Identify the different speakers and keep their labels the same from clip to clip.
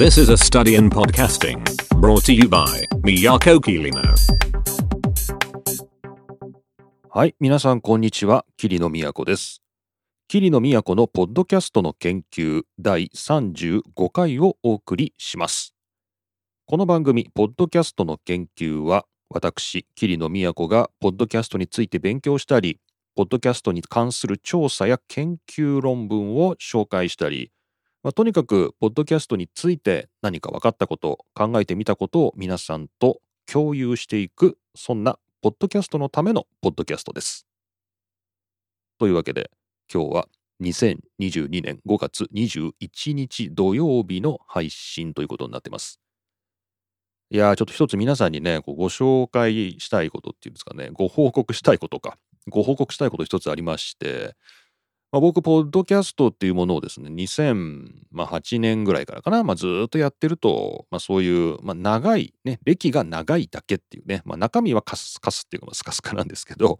Speaker 1: This is a study in podcasting brought to you by Miyako Kirino.
Speaker 2: はい、皆さんこんにちは、桐野都です。桐野都のポッドキャストの研究第35回をお送りします。この番組、ポッドキャストの研究は、私、桐野都がポッドキャストについて勉強したり、ポッドキャストに関する調査や研究論文を紹介したり、まあ、とにかく、ポッドキャストについて何か分かったこと、考えてみたことを皆さんと共有していく、そんなポッドキャストのためのポッドキャストです。というわけで、今日は2022年5月21日土曜日の配信ということになってます。いやー、ちょっと一つ皆さんにね、ご紹介したいことっていうんですかね、ご報告したいことか、ご報告したいこと一つありまして、まあ、僕、ポッドキャストっていうものをですね、2008年ぐらいからかな、まあ、ずっとやってると、まあ、そういう、まあ、長い、ね、歴が長いだけっていうね、まあ、中身はカスカスっていうか、スカスカなんですけど、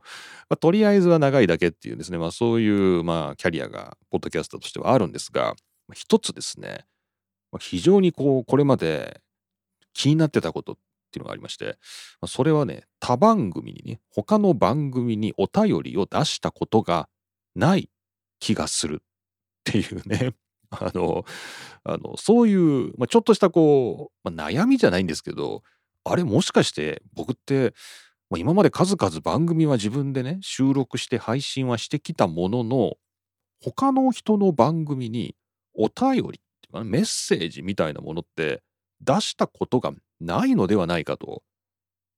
Speaker 2: まあ、とりあえずは長いだけっていうですね、まあ、そういう、まあ、キャリアが、ポッドキャストとしてはあるんですが、まあ一つですね、まあ非常にこう、これまで気になってたことっていうのがありまして、まあそれはね、他番組にね、他の番組にお便りを出したことがない気がするっていうね、あの、あのそういう、まあ、ちょっとしたこう、まあ、悩みじゃないんですけど、あれもしかして僕って、まあ、今まで数々番組は自分でね、収録して配信はしてきたものの、他の人の番組にお便りっていうかなメッセージみたいなものって出したことがないのではないかと、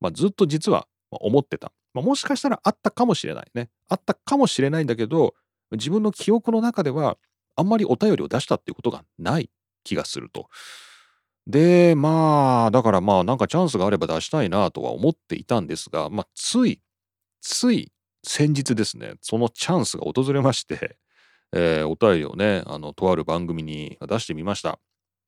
Speaker 2: まあ、ずっと実は思ってた。まあ、もしかしたらあったかもしれないね。あったかもしれないんだけど、自分の記憶の中ではあんまりお便りを出したっていうことがない気がすると。で、まあ、だからまあなんかチャンスがあれば出したいなとは思っていたんですが、まあつい、つい先日ですね、そのチャンスが訪れまして、えーお便りをね、あの、とある番組に出してみました。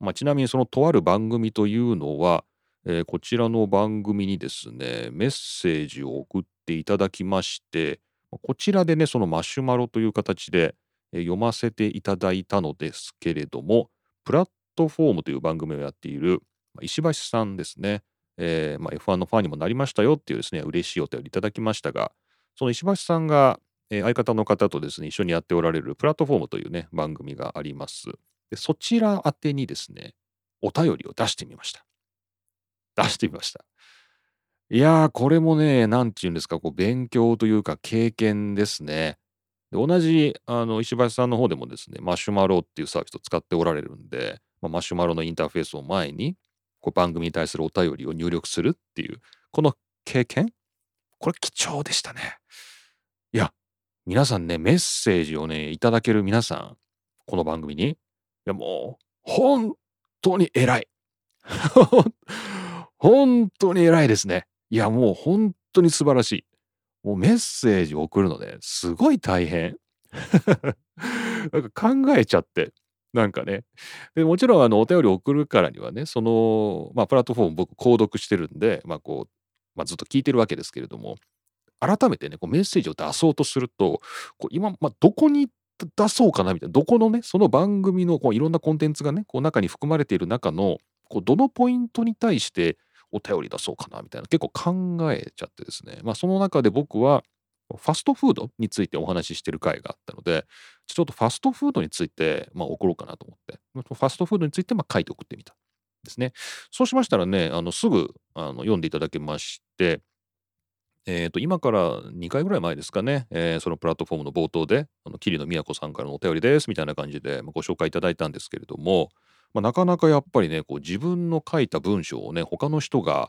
Speaker 2: まあちなみにそのとある番組というのは、えーこちらの番組にですね、メッセージを送っていただきまして、こちらでね、そのマシュマロという形で読ませていただいたのですけれども、プラットフォームという番組をやっている石橋さんですね、えーまあ、F1 のファンにもなりましたよっていうですね、嬉しいお便りいただきましたが、その石橋さんが、え相方の方とですね、一緒にやっておられるプラットフォームというね、番組があります。でそちら宛てにですね、お便りを出してみました。出してみました。いやー、これもね、なんていうんですか、こう勉強というか経験ですね。で同じあの石橋さんの方でもですね、マシュマロっていうサービスを使っておられるんで、まあ、マシュマロのインターフェースを前に、こう番組に対するお便りを入力するっていう、この経験、これ貴重でしたね。いや、皆さんね、メッセージをね、いただける皆さん、この番組に、いやもう、本当に偉い。本当に偉いですね。いや、もう本当に素晴らしい。もうメッセージ送るのね、すごい大変。なんか考えちゃって、なんかね。でもちろん、あの、お便り送るからにはね、その、まあ、プラットフォーム僕、購読してるんで、まあ、こう、まあ、ずっと聞いてるわけですけれども、改めてね、こうメッセージを出そうとすると、こう今、まあ、どこに出そうかなみたいな、どこのね、その番組のこういろんなコンテンツがね、こう中に含まれている中の、こうどのポイントに対してお便り出そうかなみたいな、結構考えちゃってですね、まあ、その中で僕は、ファストフードについてお話ししてる回があったので、ちょっとファストフードについて、まあ、送ろうかなと思って、ファストフードについて、まあ、書いて送ってみた。ですね。そうしましたらね、あのすぐあの読んでいただけまして、えー、と今から2回ぐらい前ですかね、えーそのプラットフォームの冒頭で、あの桐野都さんからのお便りですみたいな感じでご紹介いただいたんですけれども、まあ、なかなかやっぱりね、こう自分の書いた文章をね、他の人が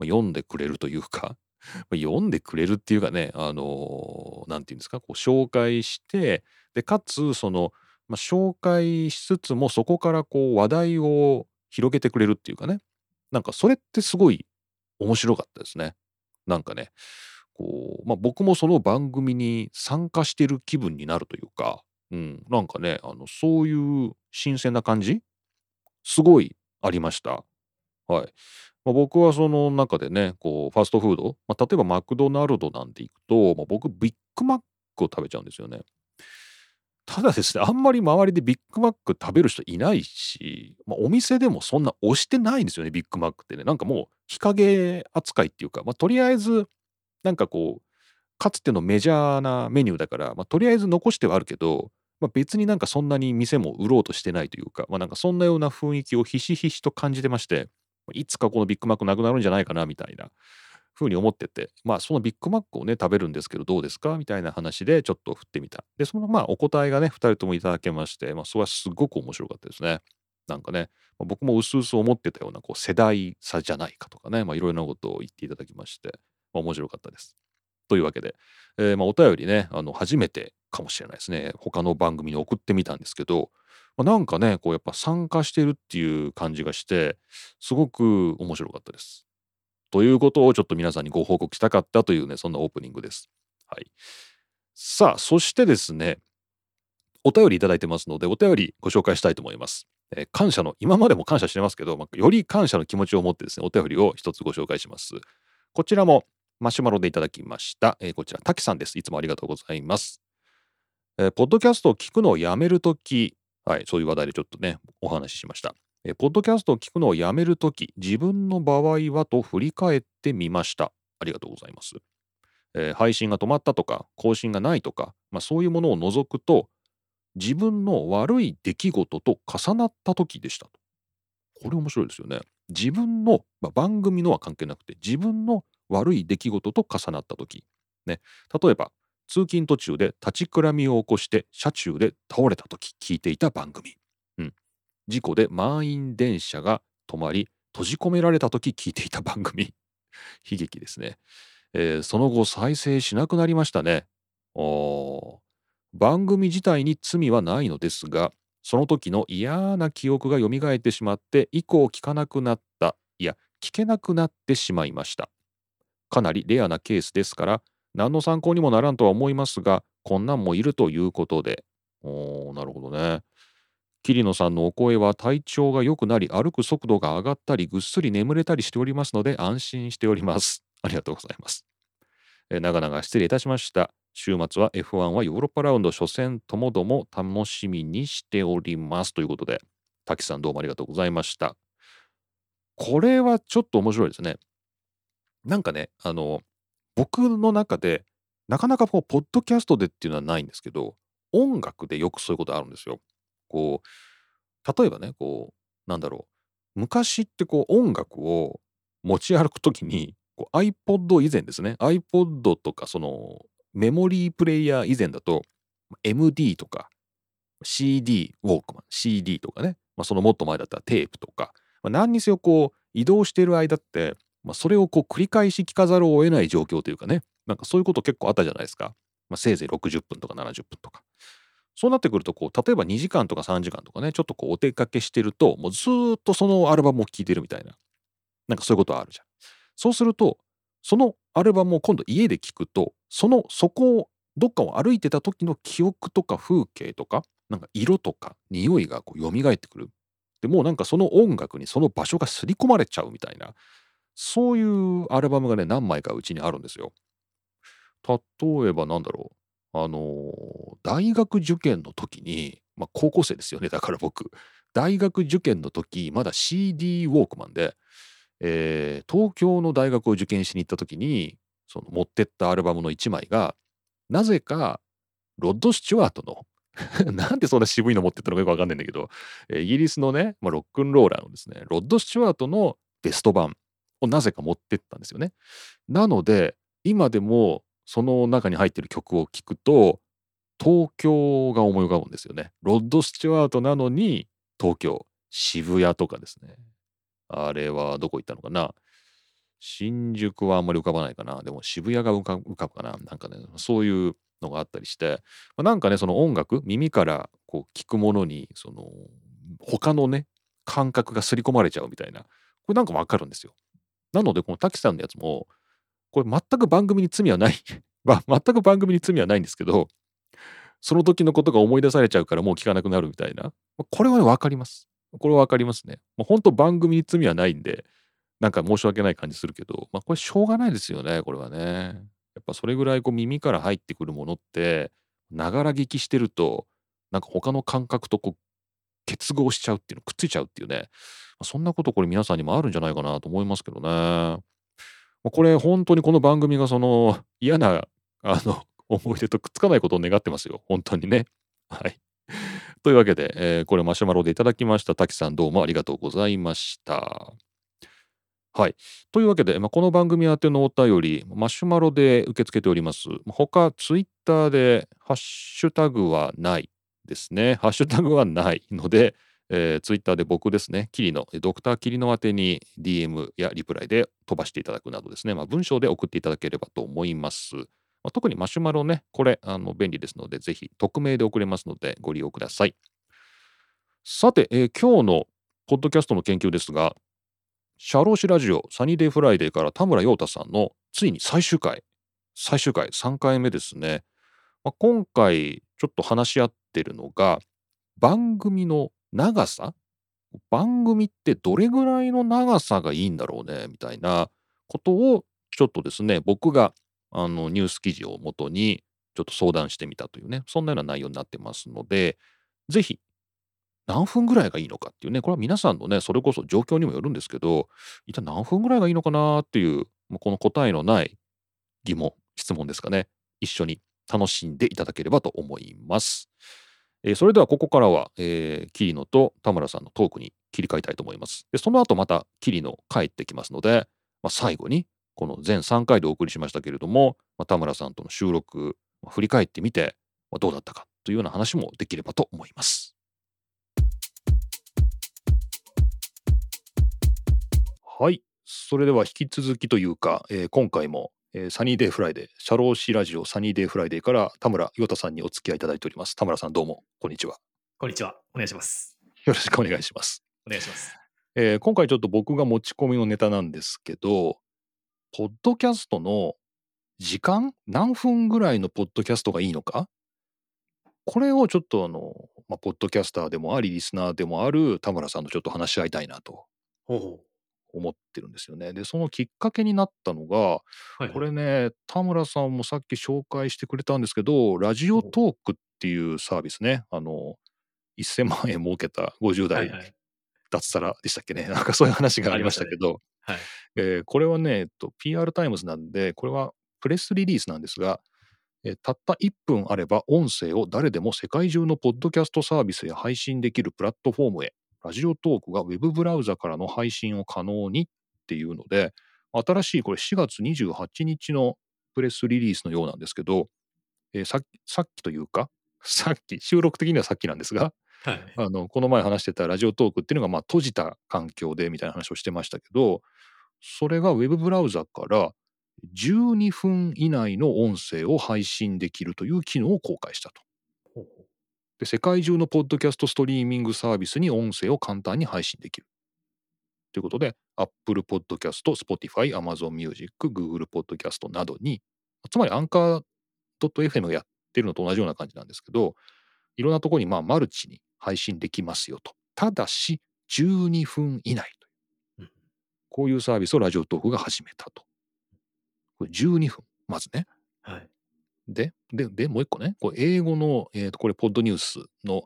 Speaker 2: 読んでくれるというか、読んでくれるっていうかね、あのーていうんですか、こう紹介して、で、かつ、その、まあ、紹介しつつも、そこからこう話題を広げてくれるっていうかね、なんかそれってすごい面白かったですね。なんかね、こう、まあ、僕もその番組に参加してる気分になるというか、うん、なんかね、あの、そういう新鮮な感じすごいありました。はい。まあ、僕はその中でね、こう、ファストフード、まあ、例えばマクドナルドなんて行くと、まあ、僕、ビッグマックを食べちゃうんですよね。ただですね、あんまり周りでビッグマック食べる人いないし、まあ、お店でもそんな押してないんですよね、ビッグマックってね。なんかもう日陰扱いっていうか、まあ、とりあえず、なんかこう、かつてのメジャーなメニューだから、まあ、とりあえず残してはあるけど、まあ、別になんかそんなに店も売ろうとしてないというか、まあ、なんかそんなような雰囲気をひしひしと感じてまして、いつかこのビッグマックなくなるんじゃないかなみたいなふうに思ってて、まあそのビッグマックをね、食べるんですけどどうですかみたいな話でちょっと振ってみた。で、そのまあお答えがね、2人ともいただけまして、まあそれはすごく面白かったですね。なんかね、まあ、僕も薄々思ってたようなこう世代差じゃないかとかね、まあいろいろなことを言っていただきまして、まあ面白かったです。というわけで、えー、まあお便りね、あの初めてかもしれないですね。他の番組に送ってみたんですけど、まあ、なんかね、こうやっぱ参加してるっていう感じがして、すごく面白かったです。ということをちょっと皆さんにご報告したかったというね、そんなオープニングです。はい。さあ、そしてですね、お便りいただいてますので、お便りご紹介したいと思います。えー、感謝の、今までも感謝してますけど、まあ、より感謝の気持ちを持ってですね、お便りを一つご紹介します。こちらもマシュマロでいただきました。えー、こちら、滝さんです。いつもありがとうございます。えー、ポッドキャストを聞くのをやめるとき、はい、そういう話題でちょっとね、お話ししました。えポッドキャストを聞くのをやめるとき、自分の場合はと振り返ってみました。ありがとうございます。えー、配信が止まったとか、更新がないとか、まあ、そういうものを除くと、自分の悪い出来事と重なった時でしたと。これ面白いですよね。自分の、まあ、番組のは関係なくて、自分の悪い出来事と重なった時。ね。例えば、通勤途中で立ちくらみを起こして車中で倒れた時聞いていた番組。うん。事故で満員電車が止まり閉じ込められた時聞いていた番組。悲劇ですね、えー、その後再生しなくなりましたね。お番組自体に罪はないのですがその時の嫌な記憶が蘇ってしまって以降聞かなくなったいや聞けなくなってしまいました。かなりレアなケースですから何の参考にもならんとは思いますがこんなんもいるということでおーなるほどね桐野さんのお声は体調が良くなり歩く速度が上がったりぐっすり眠れたりしておりますので安心しております。ありがとうございます。え長々失礼いたしました。週末は F1 はヨーロッパラウンド初戦ともども楽しみにしておりますということで、滝さんどうもありがとうございました。これはちょっと面白いですね。なんかね、あの、僕の中で、なかなかこう、ポッドキャストでっていうのはないんですけど、音楽でよくそういうことあるんですよ。こう例えばねこうなんだろう。昔ってこう音楽を持ち歩くときにこう iPod 以前ですね。iPod とかそのメモリープレイヤー以前だと MD とか CD ウォークマン CD とかね、まあ、そのもっと前だったらテープとか、まあ、何にせよこう移動している間って、まあ、それをこう繰り返し聞かざるを得ない状況というかね。なんかそういうこと結構あったじゃないですか、まあ、せいぜい60分とか70分とか。そうなってくるとこう例えば2時間とか3時間とかねちょっとこうお出かけしてるともうずっとそのアルバムを聴いてるみたいな。なんかそういうことあるじゃん。そうするとそのアルバムを今度家で聴くとそのそこをどっかを歩いてた時の記憶とか風景とかなんか色とか匂いがこう蘇ってくる。でもうなんかその音楽にその場所が刷り込まれちゃうみたいな。そういうアルバムがね何枚かうちにあるんですよ。例えばなんだろう。あの大学受験の時に、まあ、高校生ですよね。だから僕。大学受験の時まだ CD ウォークマンで、えー、東京の大学を受験しに行った時にその持ってったアルバムの1枚がなぜかロッド・スチュワートの なんでそんな渋いの持ってったのかよくわかんないんだけど、イギリスのね、まあ、ロックンローラーのですね、ロッド・スチュワートのベスト版。をなぜか持ってったんですよね。なので、今でもその中に入ってる曲を聴くと東京が思い浮かぶんですよね。ロッド・スチュワートなのに東京渋谷とかですね。あれはどこ行ったのかな新宿はあんまり浮かばないかな。でも渋谷が浮かぶかな。なんかね、そういうのがあったりして、まあ、なんかね、その音楽、耳からこう聞くものに、その他のね、感覚が刷り込まれちゃうみたいな。これなんかわかるんですよ。なので、この滝さんのやつも、これ全く番組に罪はない まあ、全く番組に罪はないんですけど、その時のことが思い出されちゃうからもう聞かなくなるみたいな。これはね、わかります。これはわかりますね。まあ、本当番組に罪はないんで、なんか申し訳ない感じするけど、まあこれしょうがないですよね、これはね。やっぱそれぐらいこう耳から入ってくるものって、ながら聞きしてると、なんか他の感覚とこう結合しちゃうっていうのくっついちゃうっていうねそんなことこれ皆さんにもあるんじゃないかなと思いますけどね。これ本当にこの番組がその 嫌なあの 思い出とくっつかないことを願ってますよ本当にね。はい。というわけで、えー、これマシュマロでいただきました滝さんどうもありがとうございました。はい。というわけで、まあ、この番組宛てのお便り、マシュマロで受け付けております。他、ツイッターでハッシュタグはないですね。ハッシュタグはないので、えー、ツイッターで僕ですね、キリの、ドクターキリの宛てに DM やリプライで飛ばしていただくなどですね、まあ、文章で送っていただければと思います。まあ、特にマシュマロね、これあの便利ですので、ぜひ匿名で送れますのでご利用ください。さて、えー、今日のポッドキャストの研究ですが、シャローシラジオサニーデイフライデーから田村陽太さんのついに最終回、最終回3回目ですね。まあ、今回ちょっと話し合ってるのが番組の長さ？番組ってどれぐらいの長さがいいんだろうね？みたいなことをちょっとですね僕があのニュース記事をもとにちょっと相談してみたというねそんなような内容になってますので是非何分ぐらいがいいのかっていうねこれは皆さんのねそれこそ状況にもよるんですけど一体何分ぐらいがいいのかなっていうこの答えのない疑問質問ですかね。一緒に楽しんでいただければと思います。えー、それではここからは、えー、桐野と田村さんのトークに切り替えたいと思います。でその後また桐野帰ってきますので、まあ、最後にこの全3回でお送りしましたけれども、まあ、田村さんとの収録、まあ、振り返ってみて、まあ、どうだったかというような話もできればと思います。はい。それでは引き続きというか、えー、今回も、えー、サニーデイフライデー、シャローシラジオサニーデイフライデーから田村陽太さんにお付き合いいただいております。田村さんどうも、こんにちは。
Speaker 3: こんにちは。お願いします。
Speaker 2: よろしくお願いします。
Speaker 3: お願いします。
Speaker 2: えー、今回ちょっと僕が持ち込みのネタなんですけど、ポッドキャストの時間何分ぐらいのポッドキャストがいいのか？これをちょっとあの、まあ、ポッドキャスターでもありリスナーでもある田村さんとちょっと話し合いたいなと思ってるんですよね。でそのきっかけになったのが、はいはい、これね田村さんもさっき紹介してくれたんですけどラジオトークっていうサービスね。あの1000万円儲けた50代脱サラでしたっけね、なんかそういう話がありましたけど、はい、えー、これはね、えっと、PR タイムズなんでこれはプレスリリースなんですが、えー、たった1分あれば音声を誰でも世界中のポッドキャストサービスへ配信できるプラットフォームへラジオトークが Web ブラウザからの配信を可能にっていうので、新しいこれ4月28日のプレスリリースのようなんですけど、えー、ささっきというか、さっき、収録的にはさっきなんですが、はい、あのこの前話してたラジオトークっていうのがまあ閉じた環境でみたいな話をしてましたけど、それが Web ブラウザから12分以内の音声を配信できるという機能を公開したと。で世界中のポッドキャストストリーミングサービスに音声を簡単に配信できる。ということで、Apple Podcast、Spotify、Amazon Music、Google Podcast などに、つまりアンカー .fm がやってるのと同じような感じなんですけど、いろんなところにまあマルチに配信できますよと。ただし、12分以内という。こういうサービスをラジオトークが始めたと。これ12分、まずね。で、で、で、もう一個ね、これ英語の、えー、とこれ、ポッドニュースの、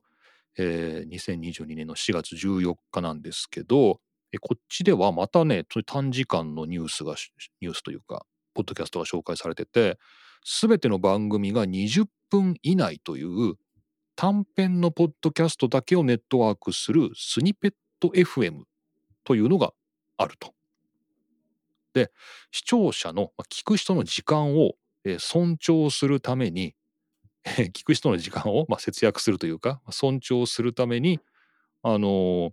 Speaker 2: えー、2022年の4月14日なんですけど、えこっちではまたね、短時間のニュースが、ニュースというか、ポッドキャストが紹介されてて、すべての番組が20分以内という短編のポッドキャストだけをネットワークするスニペット FM というのがあると。で、視聴者の、聞く人の時間をえ尊重するために、え 聞く人の時間を、まあ、節約するというか尊重するためにあのー、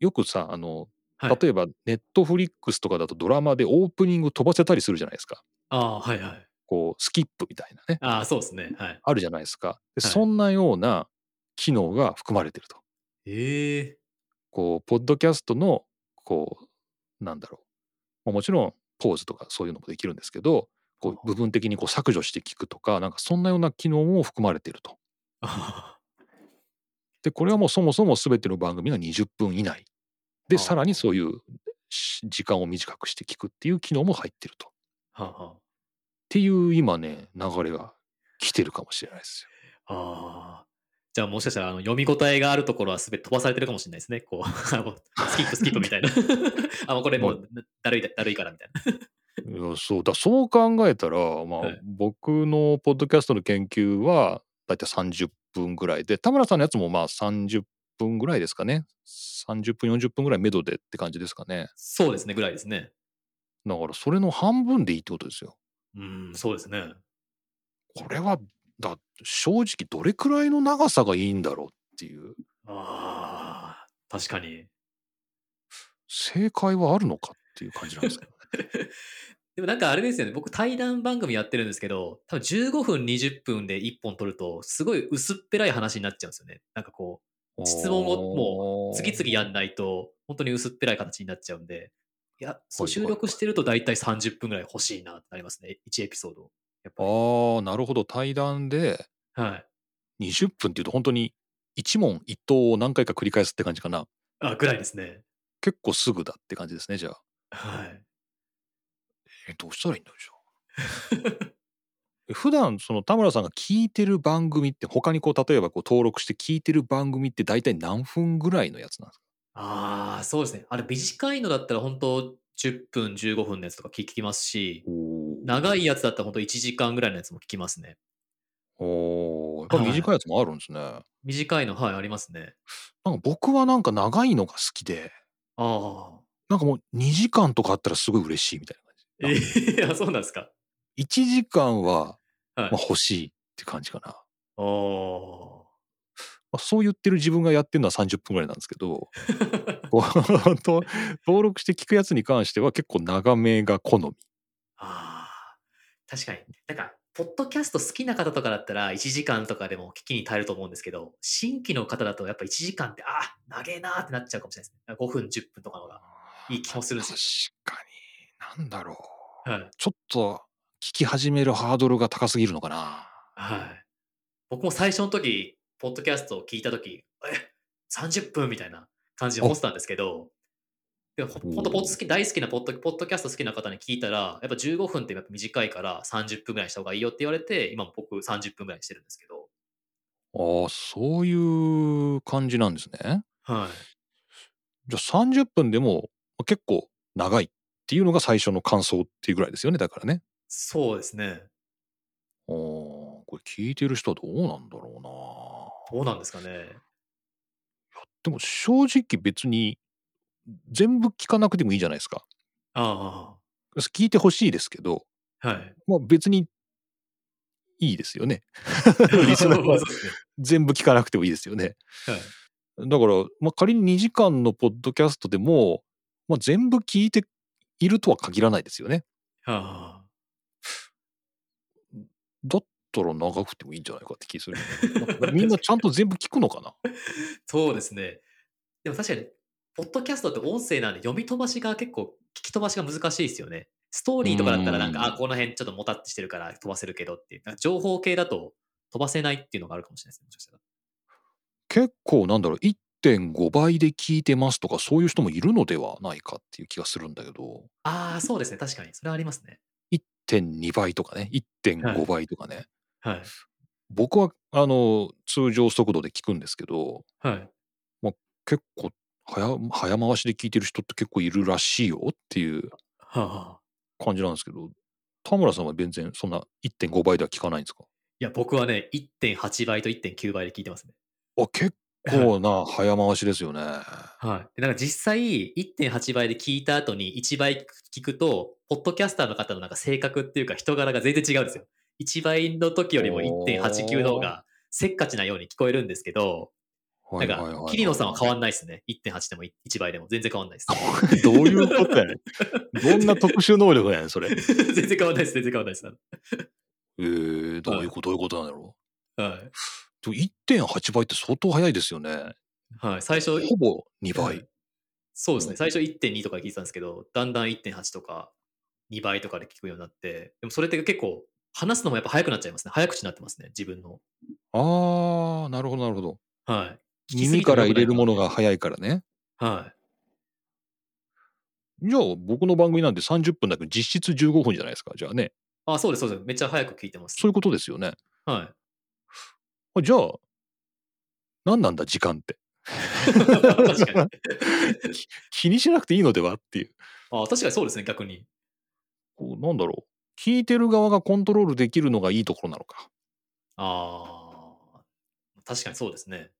Speaker 2: よくさあの、はい、例えばネットフリックスとかだとドラマでオープニング飛ばせたりするじゃないですか。
Speaker 3: あはいはい。
Speaker 2: こうスキップみたいなね。
Speaker 3: あそうですね。はい。
Speaker 2: あるじゃないですか。で、はい、そんなような機能が含まれてると。
Speaker 3: へえ。
Speaker 2: こうポッドキャストのこうなんだろうもちろんポーズとかそういうのもできるんですけどこう部分的にこう削除して聞くとかなんかそんなような機能も含まれていると。でこれはもうそもそも全ての番組が20分以内でさらにそういう時間を短くして聞くっていう機能も入ってると。っていう今ね流れが来てるかもしれないですよ。
Speaker 3: あじゃあもしかしたらあの読み応えがあるところはすべて飛ばされてるかもしれないですね。こう、スキップスキップみたいな。あ、もうこれもうだるい、だるいからみたいな。
Speaker 2: いやそうだそう考えたら、まあ
Speaker 3: はい
Speaker 2: 僕のポッドキャストの研究はだいたい30分ぐらいで田村さんのやつもまあ30分ぐらいですかね30分40分ぐらいめどでって感じですかね
Speaker 3: そうですね、ぐらいですね。
Speaker 2: だからそれの半分でいいってことですよ
Speaker 3: うん、そうですね。
Speaker 2: これはだ正直どれくらいの長さがいいんだろうっていう
Speaker 3: ああ、確かに。
Speaker 2: 正解はあるのかっていう感じなんですけど
Speaker 3: でもなんかあれですよね、僕対談番組やってるんですけど、多分15分、20分で1本撮ると、すごい薄っぺらい話になっちゃうんですよね。なんかこう、質問をもう次々やんないと、本当に薄っぺらい形になっちゃうんで、いや、そう収録してると大体30分ぐらい欲しいなってなりますね、1エピソード。やっぱり。
Speaker 2: ああなるほど対談で
Speaker 3: はい。
Speaker 2: 20分っていうと本当に一問一答を何回か繰り返すって感じかな
Speaker 3: あ、ぐらいですね。
Speaker 2: 結構すぐだって感じですねじゃあ
Speaker 3: はい。
Speaker 2: えどうしたらいいんだろうじゃあ え普段その田村さんが聞いてる番組って他にこう例えばこう登録して聞いてる番組って大体何分ぐらいのやつなんですか？
Speaker 3: ああ、そうですね。あれ短いのだったら本当10分、15分のやつとか聞きますし、長いやつだったら本当1時間ぐらいのやつも聞きますね。
Speaker 2: おーやっぱ
Speaker 3: はい
Speaker 2: 短いやつもあるんですね、
Speaker 3: 短いの、はい、ありますね。
Speaker 2: なんか僕はなんか長いのが好きで
Speaker 3: ああ。
Speaker 2: なんかもう2時間とかあったらすごい嬉しいみたいな
Speaker 3: ええあ、そうなんですか。
Speaker 2: 1時間は
Speaker 3: はい。
Speaker 2: まあ欲しいって感じかな、
Speaker 3: おー
Speaker 2: まあ、そう言ってる自分がやってるのは30分ぐらいなんですけど 登録して聞くやつに関しては結構長めが好み
Speaker 3: ああ。確かに。なんか、ポッドキャスト好きな方とかだったら1時間とかでも聞きに耐えると思うんですけど、新規の方だとやっぱ1時間って、ああ、長えなーってなっちゃうかもしれないですね。5分、10分とかのが。いい気もするんです
Speaker 2: 確かになんだろう
Speaker 3: はい。
Speaker 2: ちょっと聞き始めるハードルが高すぎるのかな
Speaker 3: はい。僕も最初の時、ポッドキャストを聞いた時、え、30分みたいな感じで思ってたんですけど、でもほ
Speaker 2: お
Speaker 3: ほんとポッド好き大好きなポッドポッドキャスト好きな方に聞いたら、やっぱ15分ってやっぱ短いから30分ぐらいにした方がいいよって言われて、今も僕30分ぐらいにしてるんですけど。
Speaker 2: ああそういう感じなんですね
Speaker 3: はい。
Speaker 2: じゃあ30分でも結構長いっていうのが最初の感想っていうぐらいですよねだからね
Speaker 3: そうですね。
Speaker 2: あーこれ聞いてる人はどうなんだろうな
Speaker 3: どうなんですかね。
Speaker 2: でも正直別に全部聞かなくてもいいじゃないですか
Speaker 3: あ
Speaker 2: 聞いてほしいですけど
Speaker 3: あ。はい。
Speaker 2: まあ別にいいですよね リスナーは
Speaker 3: そうですね。
Speaker 2: 全部聞かなくてもいいですよね
Speaker 3: はい。
Speaker 2: だから、まあ、仮に2時間のポッドキャストでも、まあ、全部聞いているとは限らないですよね。
Speaker 3: はあ。
Speaker 2: だったら長くてもいいんじゃないかって気する。みんなちゃんと全部聞くのかな？
Speaker 3: そうですね。でも確かに、ポッドキャストって音声なんで読み飛ばしが結構聞き飛ばしが難しいですよね。ストーリーとかだったらなんか、
Speaker 2: うん
Speaker 3: あ、この辺ちょっともたってしてるから飛ばせるけどっていう。情報系だと飛ばせないっていうのがあるかもしれないですね。もしかしたら。
Speaker 2: 結構なんだろう、1.5倍で聞いてますとかそういう人もいるのではないかっていう気がするんだけど、
Speaker 3: ああ、そうですね。確かに。それはありますね。
Speaker 2: 1.2倍とかね、1.5倍とかね。
Speaker 3: はい。
Speaker 2: 僕はあの通常速度で聞くんですけど、
Speaker 3: はい。
Speaker 2: 結構早早回しで聞いてる人って結構いるらしいよっていう
Speaker 3: はあ、はあ。
Speaker 2: 感じなんですけど、田村さんは全然そんな1.5倍では聞かないんですか？
Speaker 3: いや、僕はね、1.8倍と1.9倍で聞いてますね。
Speaker 2: あ結構な早回しですよね。
Speaker 3: はい。でなんか実際、1.8倍で聞いた後に1倍聞くと、ポッドキャスターの方のなんか性格っていうか人柄が全然違うんですよ。1倍の時よりも1.89の方がせっかちなように聞こえるんですけど、なんか、桐野さんは変わんないですね。1.8でも1倍でも全然変わんないです。
Speaker 2: どういうことやねん。どんな特殊能力やねん、それ。
Speaker 3: 全然変わんないです。全然変わんないです。
Speaker 2: えー、どういうこと、どういうことなんだろ
Speaker 3: は
Speaker 2: う。でも1.8倍って相当早いですよね。
Speaker 3: い。はい。最初、
Speaker 2: ほぼ2倍
Speaker 3: はい。そうですね。最初1.2とかで聞いてたんですけど、だんだん1.8とか2倍とかで聞くようになって、でもそれって結構、話すのもやっぱ早くなっちゃいますね。早口になってますね。自分の。
Speaker 2: あー、なるほど、なるほど。
Speaker 3: はい。
Speaker 2: 耳から入れるもの
Speaker 3: が。
Speaker 2: が早いからね。
Speaker 3: はい。
Speaker 2: じゃあ、僕の番組なんて30分だけど実質15分じゃないですか。じゃあね。
Speaker 3: あ、そうです、そうです。めっちゃ早く聞いてます。
Speaker 2: そういうことですよね。
Speaker 3: はい。
Speaker 2: あじゃあ、何なんだ時間って。
Speaker 3: 確かに。
Speaker 2: き気にしなくていいのではっていう。
Speaker 3: あ確かにそうですね、逆に。
Speaker 2: こうなんだろう。聞いてる側がコントロールできるのがいいところなのか。
Speaker 3: ああ、確かにそうですね。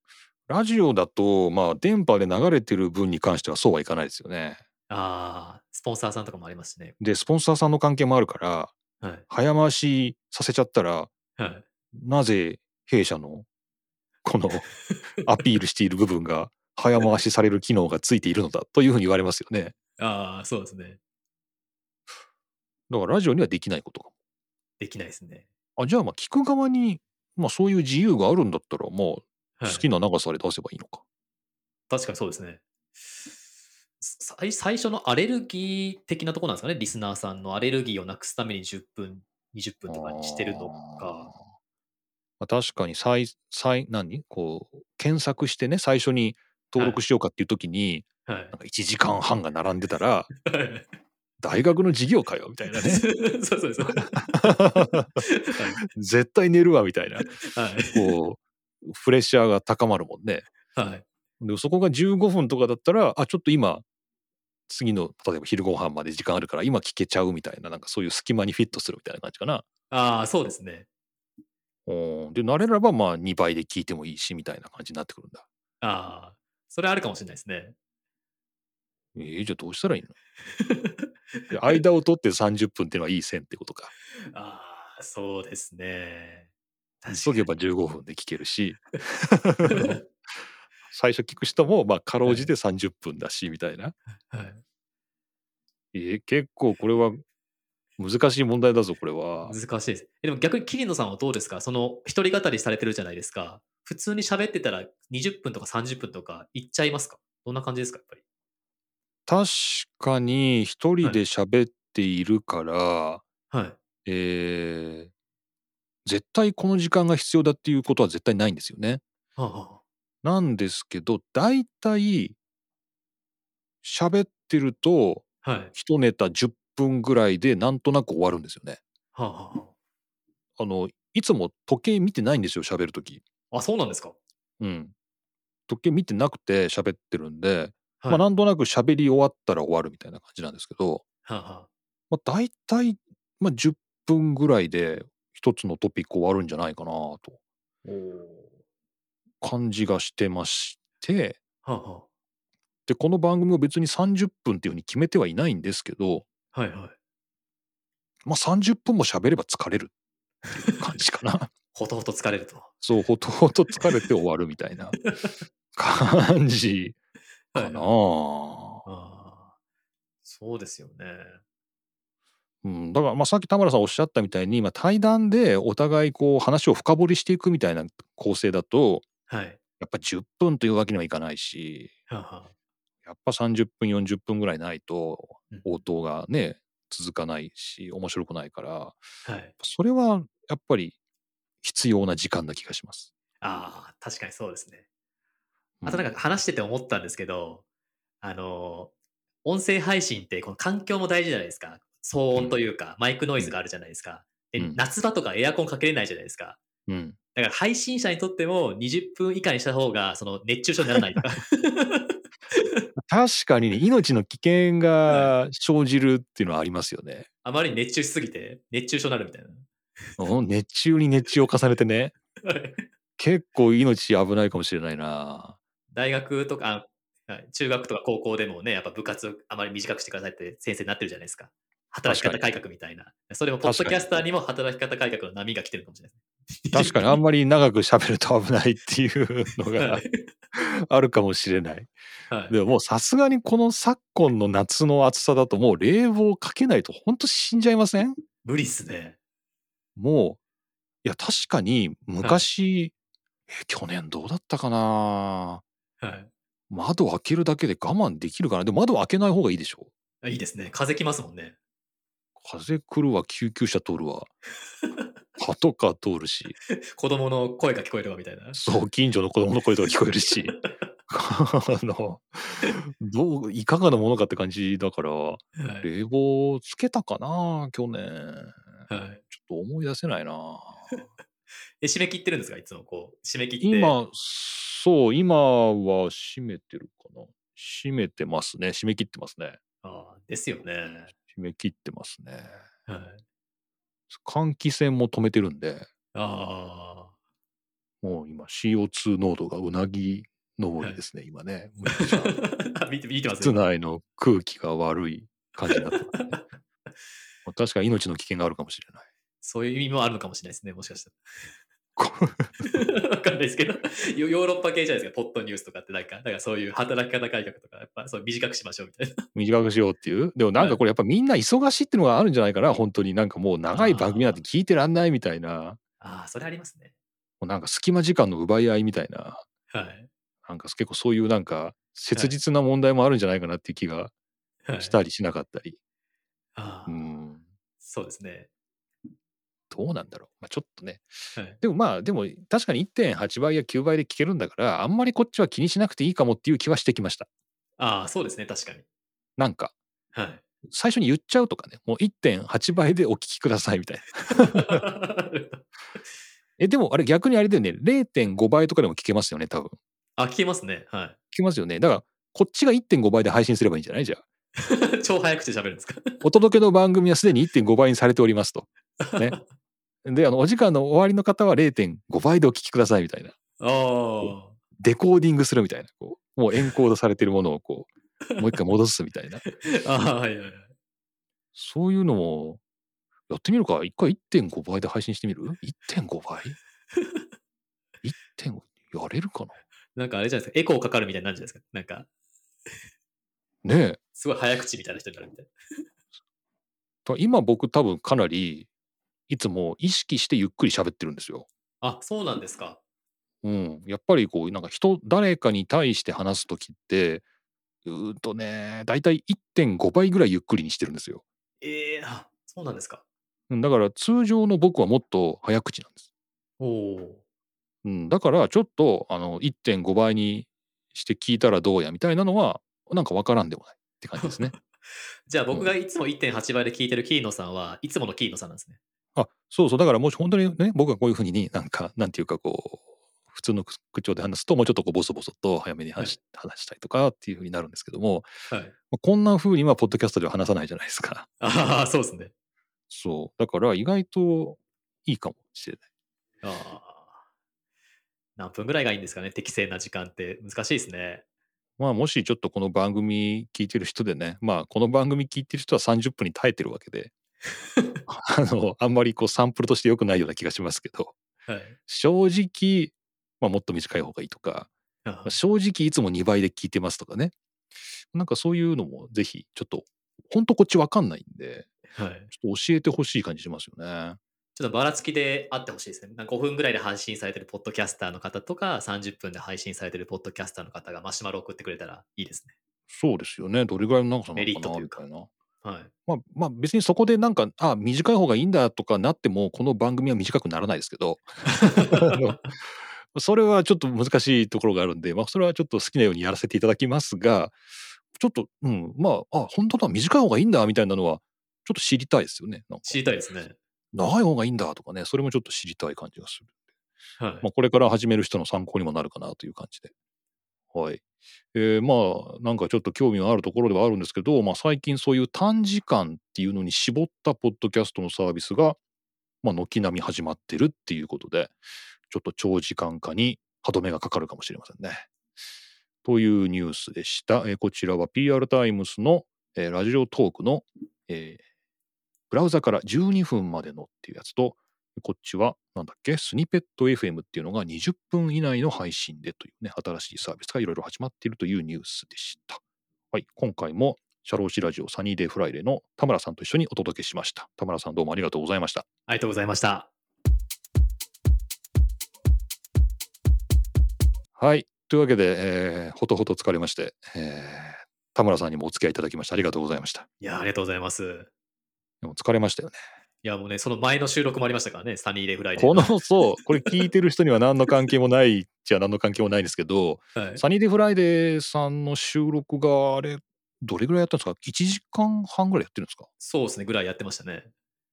Speaker 2: ラジオだと、まあ、電波で流れてる分に関してはそうはいかないですよね。
Speaker 3: ああ、スポンサーさんとかもありますしね。
Speaker 2: で、スポンサーさんの関係もあるから、
Speaker 3: はい。
Speaker 2: 早回しさせちゃったら、
Speaker 3: はい。
Speaker 2: なぜ弊社のこのアピールしている部分が早回しされる機能がついているのだというふうに言われますよね。
Speaker 3: ああ、そうですね。
Speaker 2: だからラジオにはできないことか
Speaker 3: できないですね。
Speaker 2: も。あ、じゃあまあ聞く側に、まあそういう自由があるんだったら、まあ
Speaker 3: はい、
Speaker 2: 好きな長さで出せばいいのか。
Speaker 3: 確かにそうですね。最最初のアレルギー的なところなんですかね、リスナーさんのアレルギーをなくすために10分、20分とかにしてるのか。
Speaker 2: まあ、確かに最、最、何？こう、検索してね、最初に登録しようかっていう時に、
Speaker 3: はい
Speaker 2: なんか1時間半が並んでたら、大学の授業かよみたいなね。
Speaker 3: そうそうそう。は
Speaker 2: 絶対寝るわみたいな。
Speaker 3: い。はい
Speaker 2: こう、プレッシャーが高まるもんね。
Speaker 3: はい。
Speaker 2: でそこが15分とかだったら、あ、ちょっと今、次の、例えば昼ご飯まで時間あるから、今聞けちゃうみたいな、なんかそういう隙間にフィットするみたいな感じかな。
Speaker 3: ああ、そうですね。
Speaker 2: で、慣れればまあ2倍で聞いてもいいし、みたいな感じになってくるんだ。
Speaker 3: ああ、それあるかもしれないですね。
Speaker 2: えー、じゃあどうしたらいいの？で間を取って30分っていうのはいい線ってことか。
Speaker 3: ああ、そうですね。
Speaker 2: 急げば15分で聞けるし、最初聞く人もまあかろうじて30分だし、みたいな。
Speaker 3: はい、
Speaker 2: えー結構これは難しい問題だぞ、これは。
Speaker 3: 難しいです。えでも逆に桐野さんはどうですか？その一人語りされてるじゃないですか。普通に喋ってたら20分とか30分とかいっちゃいますか？どんな感じですかやっぱり？
Speaker 2: 確かに一人で喋っているから、
Speaker 3: はい。
Speaker 2: えー絶対この時間が必要だっていうことは絶対ないんですよね。
Speaker 3: はあは
Speaker 2: なんですけど、大体喋ってると
Speaker 3: あ、はい。
Speaker 2: 一ネタ10分ぐらいでなんとなく終わるんですよね。
Speaker 3: はあは
Speaker 2: あの、いつも時計見てないんですよ、喋るとき。
Speaker 3: あ、あ、そうなんですか？
Speaker 2: うん。時計見てなくて喋ってるんで、
Speaker 3: はい。
Speaker 2: まあなんとなく喋り終わったら終わるみたいな感じなんですけど、
Speaker 3: はあは
Speaker 2: まあ大体、まあ10分ぐらいで一つのトピック終わるんじゃないかなと感じがしてまして、
Speaker 3: ーはあは
Speaker 2: で、この番組も別に30分っていうふうに決めてはいないんですけど、
Speaker 3: あ、はいはい。
Speaker 2: まあ30分も喋れば疲れるっていう感じかな。
Speaker 3: ほとほと疲れると。
Speaker 2: そう、ほとほと疲れて終わるみたいな 感じかな。
Speaker 3: ああ、そうですよね。
Speaker 2: うん、だからまあさっき田村さんおっしゃったみたいに、まあ、対談でお互いこう話を深掘りしていくみたいな構成だと
Speaker 3: はい。
Speaker 2: やっぱ10分というわけにはいかないし
Speaker 3: はあは
Speaker 2: やっぱ30分40分ぐらいないと
Speaker 3: うん
Speaker 2: 応答がね続かないし面白くないから
Speaker 3: あ、はい。
Speaker 2: それはやっぱり必要な時間な気がします。
Speaker 3: ああ、確かにそうですね。
Speaker 2: うん
Speaker 3: あとなんか話してて思ったんですけど、あの、音声配信ってこの環境も大事じゃないですか。騒音というか、マイクノイズがあるじゃないですか。で
Speaker 2: うん
Speaker 3: 夏場とかエアコンかけれないじゃないですか。
Speaker 2: うん、
Speaker 3: だから配信者にとっても20分以下にした方がその熱中症にならないとか。
Speaker 2: 確かにね命の危険が生じるっていうのはありますよね。
Speaker 3: あまりに熱中しすぎて熱中症になるみたい
Speaker 2: うん熱中に熱中を重ねてね
Speaker 3: な。
Speaker 2: 結構命危ないかもしれないな。
Speaker 3: 大学とか、中学とか高校でもね、やっぱ部活をあまり短くしてくださいって先生になってるじゃないですか。働き方改革みたいな。それも、ポッドキャスターにも働き方改革の波が来てるかもしれないです。
Speaker 2: 確かにあんまり長く喋ると危ないっていうのが
Speaker 3: はい
Speaker 2: あるかもしれない。
Speaker 3: はい
Speaker 2: でももうさすがにこの昨今の夏の暑さだともう冷房かけないと本当死んじゃいません？
Speaker 3: 無理っすね。
Speaker 2: もう、いや確かに昔、え去年どうだったかな？
Speaker 3: はい
Speaker 2: 窓開けるだけで我慢できるかな？でも窓開けない方がいいでしょ？
Speaker 3: あ。いいですね。風来ますもんね。
Speaker 2: 風来るわ救急車通るわパトカー通るし
Speaker 3: 子供の声が聞こえるわみたいな。
Speaker 2: そう近所の子供の声とか聞こえるし あのどういかがなものかって感じだから
Speaker 3: はい
Speaker 2: 冷房つけたかな去年
Speaker 3: はい
Speaker 2: ちょっと思い出せないな
Speaker 3: え、締め切ってるんですかいつもこう、締め切って。
Speaker 2: 今、そう、今は閉めてるかな。閉めてますね。締め切ってますね。
Speaker 3: ああ、ですよね。
Speaker 2: 締め切ってますね。
Speaker 3: はい。
Speaker 2: 換気扇も止めてるんで、
Speaker 3: あ
Speaker 2: もう今 CO2 濃度がうなぎ登りですね、今ね。めっちゃ
Speaker 3: あ。見て、見てます
Speaker 2: 室内の空気が悪い感じになってますね。まあ確かに命の危険があるかもしれない。
Speaker 3: そういう意味もあるのかもしれないですね、もしかしたら。わかんないですけど、ヨヨーロッパ系じゃないですか、ポッドニュースとかってなんか、だからそういう働き方改革とか、やっぱそう短くしましょうみたいな。
Speaker 2: 短くしようっていう。でもなんかこれやっぱみんな忙しいっていうのがあるんじゃないかな、本当になんかもう長い番組なんて聞いてらんないみたいな、
Speaker 3: ああ、それありますね。
Speaker 2: もうなんか隙間時間の奪い合いみたいな、
Speaker 3: はい。
Speaker 2: なんか結構そういうなんか切実な問題もあるんじゃないかなっていう気が
Speaker 3: はい、
Speaker 2: したりしなかったり。
Speaker 3: ああ、
Speaker 2: うん。
Speaker 3: そうですね。
Speaker 2: どうなんだろう。まあ、ちょっとね。
Speaker 3: はい。
Speaker 2: でもまあでも確かに1.8倍や9倍で聞けるんだからあんまりこっちは気にしなくていいかもっていう気はしてきました。
Speaker 3: ああ、そうですね、確かに。
Speaker 2: なんか
Speaker 3: はい。
Speaker 2: 最初に言っちゃうとかねもう1.8倍でお聞きくださいみたいな。えでもあれ逆にあれだよね0.5倍とかでも聞けますよね多分。
Speaker 3: あ、聞けますね。はい。
Speaker 2: 聞けますよね。だからこっちが1.5倍で配信すればいいんじゃないじゃあ。
Speaker 3: 超早口で喋るんですか？
Speaker 2: お届けの番組はすでに1.5倍にされておりますと。ね。であのお時間の終わりの方は0.5倍でお聞きくださいみたいな。
Speaker 3: ああ。
Speaker 2: デコーディングするみたいな。こうもうエンコードされてるものをこう もう一回戻すみたいな。
Speaker 3: ああ、はいはいはい。
Speaker 2: そういうのもやってみるか。一回1.5倍で配信してみる ?1.5 倍 ?1.5 やれるか
Speaker 3: な？んかあれじゃないですか、エコーかかるみたいになるじゃないですか。なんか、
Speaker 2: なねえ。
Speaker 3: すごい早口みたいな人になるみたい
Speaker 2: だ今僕多分かなりいつも意識してゆっくり喋ってるんですよ。
Speaker 3: な。あ、そうなんですか。
Speaker 2: うん、やっぱりこうなんか人誰かに対して話す時ってうーんとねだいたい1.5倍ぐらいゆっくりにしてるんですよ。
Speaker 3: ええあ、そうなんですか。
Speaker 2: うんだから通常の僕はもっと早口なんです。
Speaker 3: おお。
Speaker 2: うん、だからちょっとあの1.5倍にして聞いたらどうやみたいなのはなんかわからんでもないって感じですね。
Speaker 3: じゃあ僕がいつも1.8倍で聞いてるキーノさんはいつものキーノさんなんですね。
Speaker 2: あそうそうだからもし本当にね僕がこういうふうになんかなんていうかこう普通の口調で話すともうちょっとこうボソボソと早めに話し,、話したりとかっていうふうになるんですけども、
Speaker 3: はい。
Speaker 2: まあこんなふうにはポッドキャストでは話さないじゃないですか。
Speaker 3: ああ、そうですね。
Speaker 2: そうだから意外といいかもしれない。
Speaker 3: ああ。何分ぐらいがいいんですかね適正な時間って難しいですね。
Speaker 2: まあもしちょっとこの番組聞いてる人でねまあこの番組聞いてる人は30分に耐えてるわけで あのあんまりこうサンプルとして良くないような気がしますけど
Speaker 3: はい。
Speaker 2: 正直、まあ、もっと短い方がいいとか
Speaker 3: あ
Speaker 2: まあ正直いつも2倍で聞いてますとかねなんかそういうのもぜひちょっとほんとこっちわかんないんで
Speaker 3: はい。
Speaker 2: ちょっと教えてほしい感じしますよね。
Speaker 3: ちょっとばらつきであってほしいですね。なんか5分ぐらいで配信されてるポッドキャスターの方とか、30分で配信されてるポッドキャスターの方がマシュマロ送ってくれたらいいですね。
Speaker 2: そうですよねどれぐらいの長さな
Speaker 3: メリ
Speaker 2: のかな
Speaker 3: ットというか
Speaker 2: みたいな。
Speaker 3: はい。
Speaker 2: まあ、まあ別にそこでなんかあ短い方がいいんだとかなってもこの番組は短くならないですけど それはちょっと難しいところがあるんで、まあ、それはちょっと好きなようにやらせていただきますがちょっとうんまああ本当だ短い方がいいんだみたいなのはちょっと知りたいですよね
Speaker 3: 知りたいですね。
Speaker 2: 長い方がいいんだとかねそれもちょっと知りたい感じがする、
Speaker 3: はい。
Speaker 2: まあ、これから始める人の参考にもなるかなという感じではいえーまあなんかちょっと興味があるところではあるんですけど、まあ、最近そういう短時間っていうのに絞ったポッドキャストのサービスが、まあ、軒並み始まってるっていうことでちょっと長時間化に歯止めがかかるかもしれませんね。というニュースでした。えーこちらは PR タイムスの、えーラジオトークの、えーブラウザから12分までのっていうやつとこっちはなんだっけ？スニペット FM っていうのが20分以内の配信でというね新しいサービスがいろいろ始まっているというニュースでした。はい、今回も社労士ラジオサニーデイフライデーの田村さんと一緒にお届けしました。田村さんどうもありがとうございました。
Speaker 3: ありがとうございました。
Speaker 2: はい、というわけで、えーほとほと疲れまして、えー田村さんにもお付き合いいただきましてありがとうございました。
Speaker 3: いや、ありがとうございます。
Speaker 2: でも疲れましたよね。
Speaker 3: いや、もうね、その前の収録もありましたからね、サニーデイフライデー。
Speaker 2: このそうこれ聞いてる人には何の関係もないじゃ何の関係もないんですけど
Speaker 3: はい、
Speaker 2: サニーデイフライデーさんの収録があれどれぐらいやったんですか ?1 時間半ぐらいやってるんですか？
Speaker 3: そうですね、ぐらいやってましたね。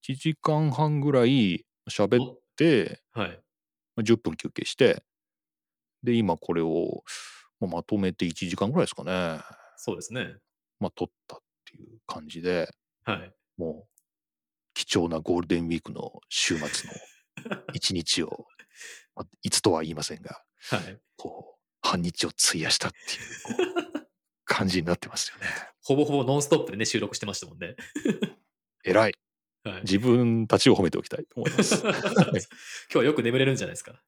Speaker 2: 1時間半ぐらい喋っって、
Speaker 3: はい。
Speaker 2: まあ10分休憩して、で、今これを、まとめて1時間ぐらいですかね。
Speaker 3: そうですね。
Speaker 2: まあ、撮ったっていう感じで、
Speaker 3: はい。
Speaker 2: もう、貴重なゴールデンウィークの週末の 一日を、まあいつとは言いませんが、
Speaker 3: はい。
Speaker 2: こう、半日を費やしたっていう、感じになってますよね。
Speaker 3: ほぼほぼノンストップでね、収録してましたもんね。
Speaker 2: 偉い。
Speaker 3: はい。
Speaker 2: 自分たちを褒めておきたいと思います。はい
Speaker 3: 今日はよく眠れるんじゃないですか。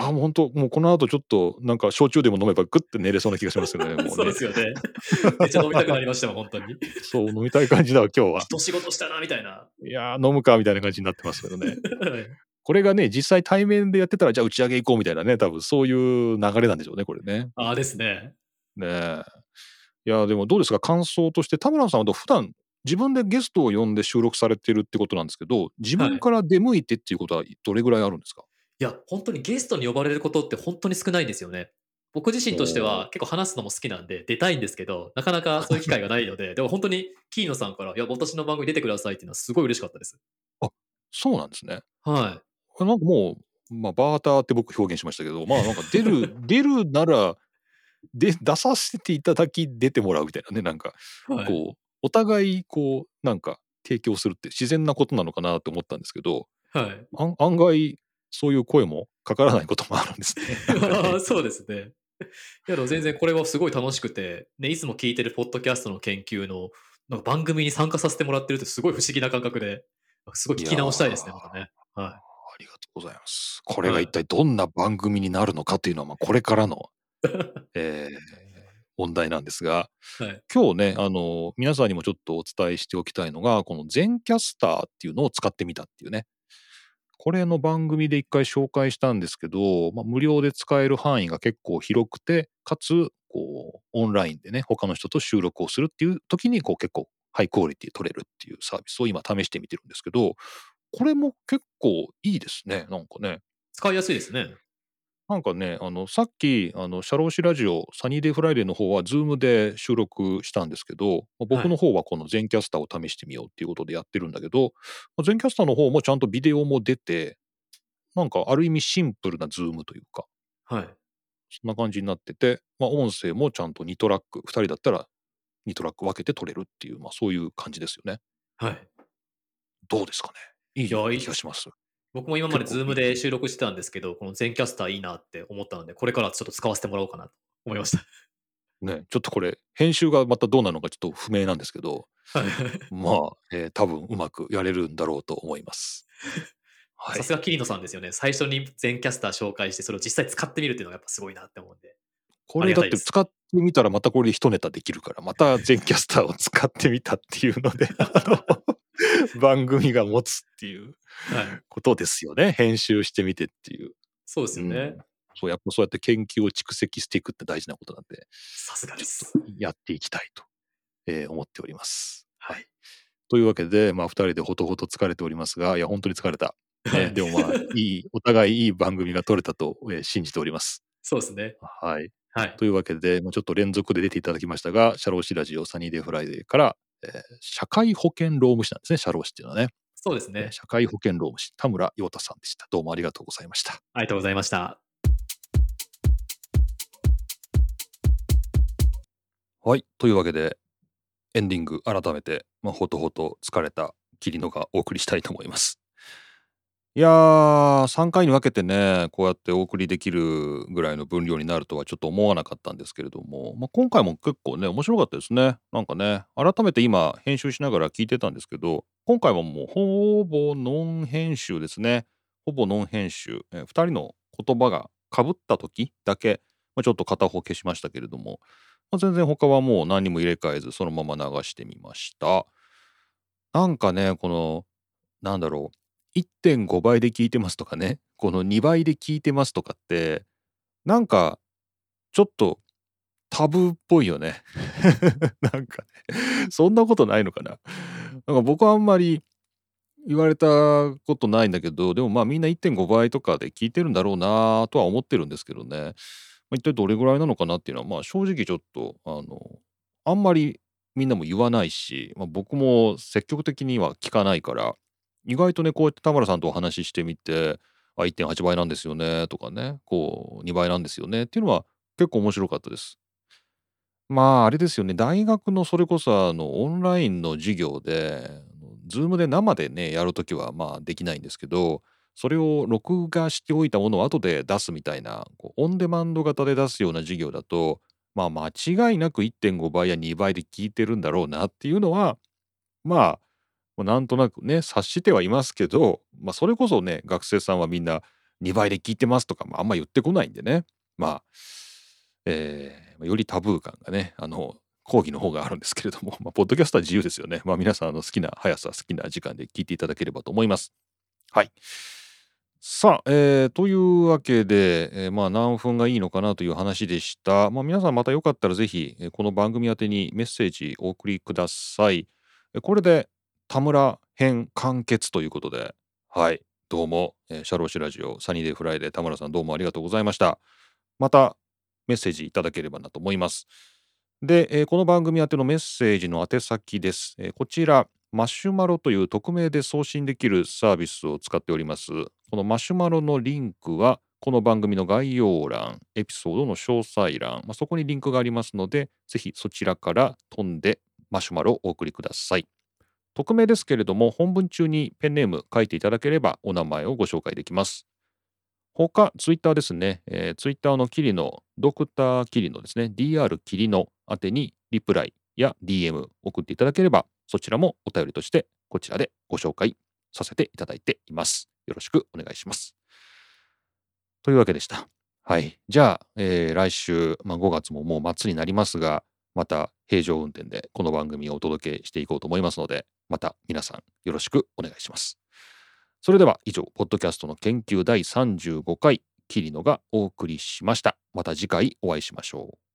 Speaker 2: あ、もう本当、もうこの後ちょっと、なんか焼酎でも飲めばグッて寝れそうな気がしますよね。ね
Speaker 3: そうで。すよね。めっちゃ飲みたくなりましたもん、本当に。
Speaker 2: そう、飲みたい感じだわ、今日は。
Speaker 3: 一仕事したな、みたいな。
Speaker 2: いやー、飲むかみたいな感じになってますけどね。
Speaker 3: はい
Speaker 2: これがね、実際対面でやってたら、じゃあ打ち上げ行こうみたいなね、多分そういう流れなんでしょうね、これね。
Speaker 3: ああですね。
Speaker 2: ねえ。いや、でもどうですか、感想として、田村さんは普段自分でゲストを呼んで収録されてるってことなんですけど、自分から出向いてっていうことはどれぐらいあるんですか、
Speaker 3: いや、本当にゲストに呼ばれることって本当に少ないんですよね。僕自身として
Speaker 2: お
Speaker 3: は結構話すのも好きなんで出たいんですけど、なかなか そういう機会がないので、でも本当にキーノさんから、いや、私の番組出てくださいっていうのはすごい嬉しかったです。
Speaker 2: そうなんですね。
Speaker 3: は
Speaker 2: なんかもう、まあ、バーターって僕表現しましたけど、まあなんか出る、出るなら、で、出させていただき出てもらうみたいなね、なんか、
Speaker 3: い。はい、
Speaker 2: こう、お互い、こう、なんか、提供するって自然なことなのかなと思ったんですけど、
Speaker 3: はい。
Speaker 2: 案案外、そういう声もかからないこともあるんですね。
Speaker 3: そうですね。いや、でも全然これはすごい楽しくて、ね、いつも聞いてるポッドキャストの研究のなんか番組に参加させてもらってるってすごい不思議な感覚で、すごい聞き直したいですね、またね。は
Speaker 2: ありがとうございます。これが一体どんな番組になるのかというのは、まあ、これからの、えー問題なんですが、
Speaker 3: い。はい。
Speaker 2: 今日ね、あの、皆さんにもちょっとお伝えしておきたいのが、この全キャスターっていうのを使ってみたっていうね。これの番組で一回紹介したんですけど、まあ、無料で使える範囲が結構広くて、かつ、こう、オンラインでね、他の人と収録をするっていう時に、こう結構ハイクオリティ取れるっていうサービスを今試してみてるんですけど、これも結構いいですね、なんかね。
Speaker 3: 使いやすいですね。
Speaker 2: なんかね、あの、さっき、あの、シャローシラジオ、サニーデイフライデーの方は、 Zoom で収録したんですけど、まあ僕の方はこの Zencastr を試してみようっていうことでやってるんだけど、まあ Zencastr の方もちゃんとビデオも出て、なんかある意味シンプルな Zoom というか、
Speaker 3: はい。
Speaker 2: そんな感じになってて、まあ音声もちゃんと2トラック、2人だったら2トラック分けて撮れるっていう、まあそういう感じですよね。
Speaker 3: はい。
Speaker 2: どうですかね？いい
Speaker 3: いやいい
Speaker 2: 気がします。
Speaker 3: 僕も今まで Zoom で収録してたんですけど、この Zencastr いいなって思ったので、これからちょっと使わせてもらおうかなと思いました。
Speaker 2: ね、ちょっとこれ、編集がまたどうなのかちょっと不明なんですけど、
Speaker 3: はい
Speaker 2: まあ、えー多分うまくやれるんだろうと思います。はい。
Speaker 3: さすが桐野さんですよね。最初に Zencastr 紹介して、それを実際使ってみるっていうのがやっぱすごいなって思うんで。
Speaker 2: これだって使ってみたらまたこれで一ネタできるから、また Zencastr を使ってみたっていうので、番組が持つっていう
Speaker 3: はい。
Speaker 2: ことですよね。編集してみてっていう。
Speaker 3: そうですよね
Speaker 2: うん。そうやっぱそうやって研究を蓄積していくって大事なことなんで、
Speaker 3: さすがです。
Speaker 2: やっていきたいと、えー思っております。
Speaker 3: はい。
Speaker 2: というわけで、まあ、二人でほとほと疲れておりますが、いや、本当に疲れた。ね、でもまあ、いい、お互いいい番組が撮れたと、えー信じております。
Speaker 3: そうですね。
Speaker 2: はい。
Speaker 3: はい。
Speaker 2: というわけで、もうちょっと連続で出ていただきましたが、社労士ラジオサニーデイフライデーから、えー社会保険労務士なんですね、社労士っていうのはね。
Speaker 3: そうですね。
Speaker 2: 社会保険労務士、田村陽太さんでした。どうもありがとうございました。
Speaker 3: ありがとうございました。
Speaker 2: はい。というわけで、エンディング、改めて、まあ、ほとほと疲れた桐野がお送りしたいと思います。いやー、3回に分けてね、こうやってお送りできるぐらいの分量になるとはちょっと思わなかったんですけれども、まあ、今回も結構ね、面白かったですね。なんかね、改めて今、編集しながら聞いてたんですけど、今回はもうほぼノン編集ですね。ほぼノン編集。え2人の言葉が被った時だけ、まあ、ちょっと片方消しましたけれども、まあ、全然他はもう何にも入れ替えずそのまま流してみました。なんかね、この、なんだろう、1.5倍で聞いてますとかね、この2倍で聞いてますとかって、なんか、ちょっとタブーっぽいよね。なんかね、そんなことないのかな。なんか僕はあんまり言われたことないんだけど、でもまあみんな1.5倍とかで聞いてるんだろうなとは思ってるんですけどね。まあ一体どれぐらいなのかなっていうのは、まあ正直ちょっと、あの、あんまりみんなも言わないし、まあ、僕も積極的には聞かないから、意外とね、こうやって田村さんとお話ししてみて、あ1.8倍なんですよねとかねこう2倍なんですよねっていうのは結構面白かったです。まああれですよね大学のそれこそあのオンラインの授業でズームで生でねやるときはまあできないんですけどそれを録画しておいたものを後で出すみたいなこうオンデマンド型で出すような授業だとまあ間違いなく1.5倍や2倍で聞いてるんだろうなっていうのはまあなんとなくね察してはいますけど、まあ、それこそね学生さんはみんな2倍で聞いてますとか、まあ、あんま言ってこないんでねまあ、えー、よりタブー感がねあの講義の方があるんですけれども、まあ、ポッドキャストは自由ですよね。まあ、皆さん、の好きな速さ、好きな時間で聞いていただければと思います。はい。さあ、えー、というわけで、えー、まあ何分がいいのかなという話でした。まあ、皆さんまたよかったらぜひ、この番組宛てにメッセージお送りください。これで田村編完結ということで、はい、どうも、えー、シャローシラジオサニーデイフライデー田村さんどうもありがとうございました。またメッセージいただければなと思います。で、えー、この番組宛てのメッセージの宛先です。えー、こちら、マシュマロという匿名で送信できるサービスを使っております。このマシュマロのリンクは、この番組の概要欄、エピソードの詳細欄、まあ、そこにリンクがありますので、ぜひそちらから飛んでマシュマロをお送りください。匿名ですけれども、本文中にペンネーム書いていただければお名前をご紹介できます。他、ツイッターですね。えー、ツイッターのキリの、ドクターキリのですね、DR キリの宛てにリプライや DM 送っていただければ、そちらもお便りとしてこちらでご紹介させていただいています。よろしくお願いします。というわけでした。はい。じゃあ、えー、来週、まあ、5月ももう末になりますが、また平常運転でこの番組をお届けしていこうと思いますので、また皆さんよろしくお願いします。それでは以上、ポッドキャストの研究第35回、桐野がお送りしました。また次回お会いしましょう。